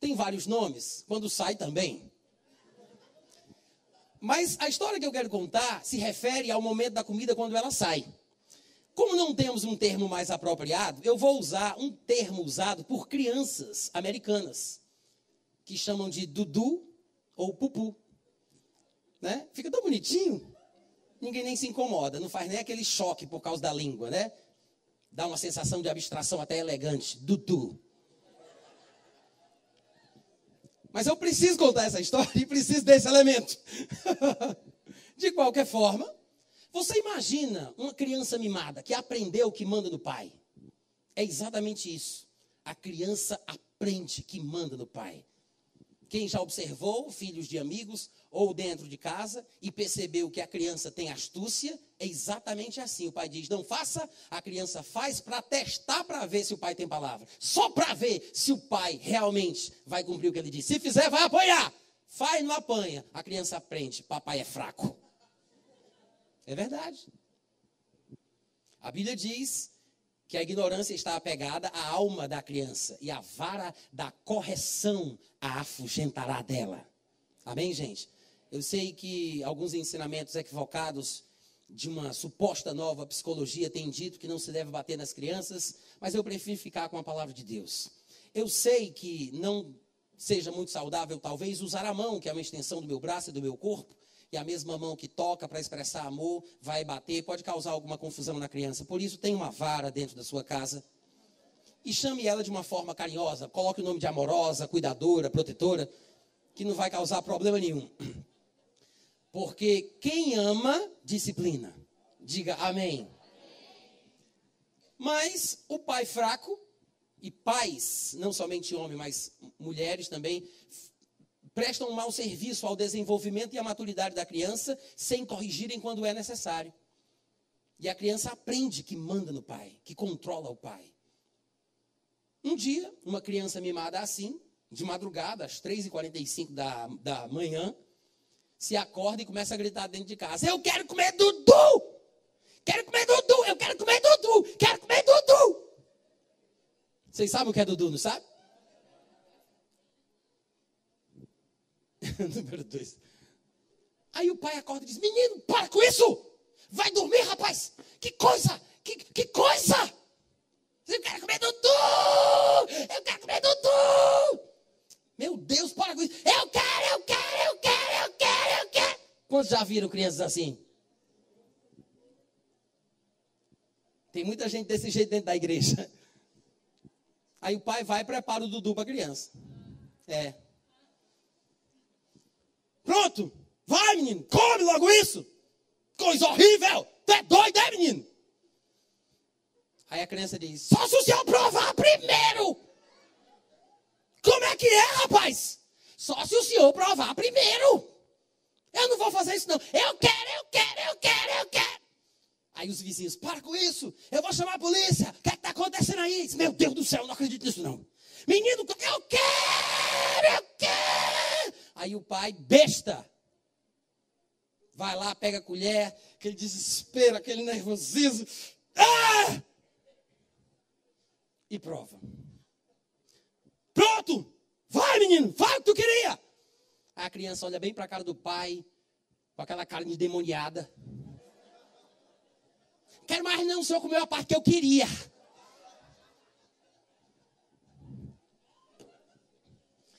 tem vários nomes. Quando sai, também. Mas a história que eu quero contar se refere ao momento da comida quando ela sai. Como não temos um termo mais apropriado, eu vou usar um termo usado por crianças americanas que chamam de Dudu ou Pupu. Né? Fica tão bonitinho, ninguém nem se incomoda, não faz nem aquele choque por causa da língua, né? Dá uma sensação de abstração até elegante. Dudu. Mas eu preciso contar essa história e preciso desse elemento. <laughs> de qualquer forma, você imagina uma criança mimada que aprendeu o que manda no pai. É exatamente isso. A criança aprende que manda no pai. Quem já observou filhos de amigos ou dentro de casa e percebeu que a criança tem astúcia, é exatamente assim. O pai diz: não faça, a criança faz para testar para ver se o pai tem palavra. Só para ver se o pai realmente vai cumprir o que ele diz. Se fizer, vai apanhar. Faz, não apanha. A criança aprende: papai é fraco. É verdade. A Bíblia diz que a ignorância está apegada à alma da criança e a vara da correção a afugentará dela. Amém, gente? Eu sei que alguns ensinamentos equivocados de uma suposta nova psicologia têm dito que não se deve bater nas crianças, mas eu prefiro ficar com a palavra de Deus. Eu sei que não seja muito saudável, talvez, usar a mão, que é uma extensão do meu braço e do meu corpo, e a mesma mão que toca para expressar amor vai bater, pode causar alguma confusão na criança. Por isso, tem uma vara dentro da sua casa. E chame ela de uma forma carinhosa. Coloque o nome de amorosa, cuidadora, protetora, que não vai causar problema nenhum. <clears throat> Porque quem ama, disciplina. Diga amém. Mas o pai fraco, e pais, não somente homens, mas mulheres também, prestam um mau serviço ao desenvolvimento e à maturidade da criança, sem corrigirem quando é necessário. E a criança aprende que manda no pai, que controla o pai. Um dia, uma criança mimada assim, de madrugada, às 3h45 da, da manhã, se acorda e começa a gritar dentro de casa: Eu quero comer Dudu! Quero comer Dudu! Eu quero comer Dudu! Quero comer Dudu! Vocês sabem o que é Dudu, não sabe? <laughs> Número dois. Aí o pai acorda e diz: Menino, para com isso! Vai dormir, rapaz! Que coisa! Que, que coisa! Eu quero comer Dudu! Eu quero comer Dudu! Meu Deus, para com isso! Eu quero, eu quero, eu quero, eu quero, eu quero! Quantos já viram crianças assim? Tem muita gente desse jeito dentro da igreja. Aí o pai vai e prepara o Dudu para a criança. É. Pronto. Vai, menino. Come logo isso. Coisa horrível. Tu é doido, é, menino? Aí a criança diz: Só se o senhor provar primeiro. Como é que é, rapaz? Só se o senhor provar primeiro. Eu não vou fazer isso, não. Eu quero, eu quero, eu quero, eu quero. Aí os vizinhos, para com isso. Eu vou chamar a polícia. O que é está acontecendo aí? Meu Deus do céu, eu não acredito nisso, não. Menino, eu quero, eu quero. Aí o pai, besta, vai lá, pega a colher, aquele desespero, aquele nervosismo. Ah! E prova. Pronto! Vai, menino, fala o que tu queria. Aí a criança olha bem para a cara do pai, com aquela cara de demoniada. Quero mais não, o senhor comeu a parte que eu queria.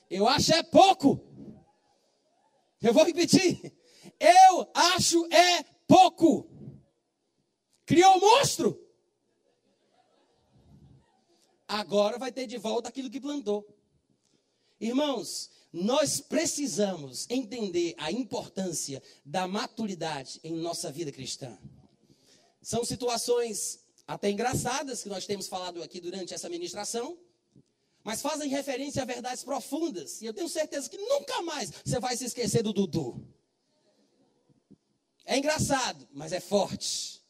Eu acho é pouco. Eu vou repetir. Eu acho é pouco. Criou um monstro. Agora vai ter de volta aquilo que plantou. Irmãos, nós precisamos entender a importância da maturidade em nossa vida cristã. São situações até engraçadas que nós temos falado aqui durante essa ministração, mas fazem referência a verdades profundas. E eu tenho certeza que nunca mais você vai se esquecer do Dudu. É engraçado, mas é forte.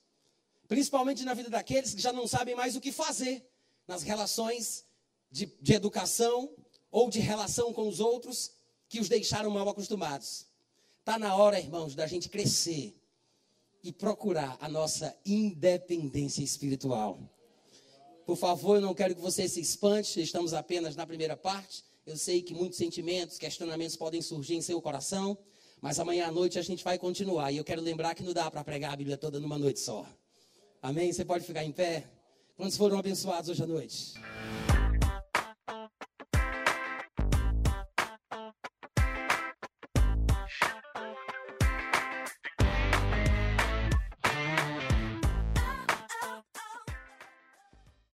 Principalmente na vida daqueles que já não sabem mais o que fazer nas relações de, de educação ou de relação com os outros que os deixaram mal acostumados. Está na hora, irmãos, da gente crescer e procurar a nossa independência espiritual. Por favor, eu não quero que você se espante, estamos apenas na primeira parte. Eu sei que muitos sentimentos, questionamentos podem surgir em seu coração, mas amanhã à noite a gente vai continuar. E eu quero lembrar que não dá para pregar a Bíblia toda numa noite só. Amém? Você pode ficar em pé? Quantos foram abençoados hoje à noite?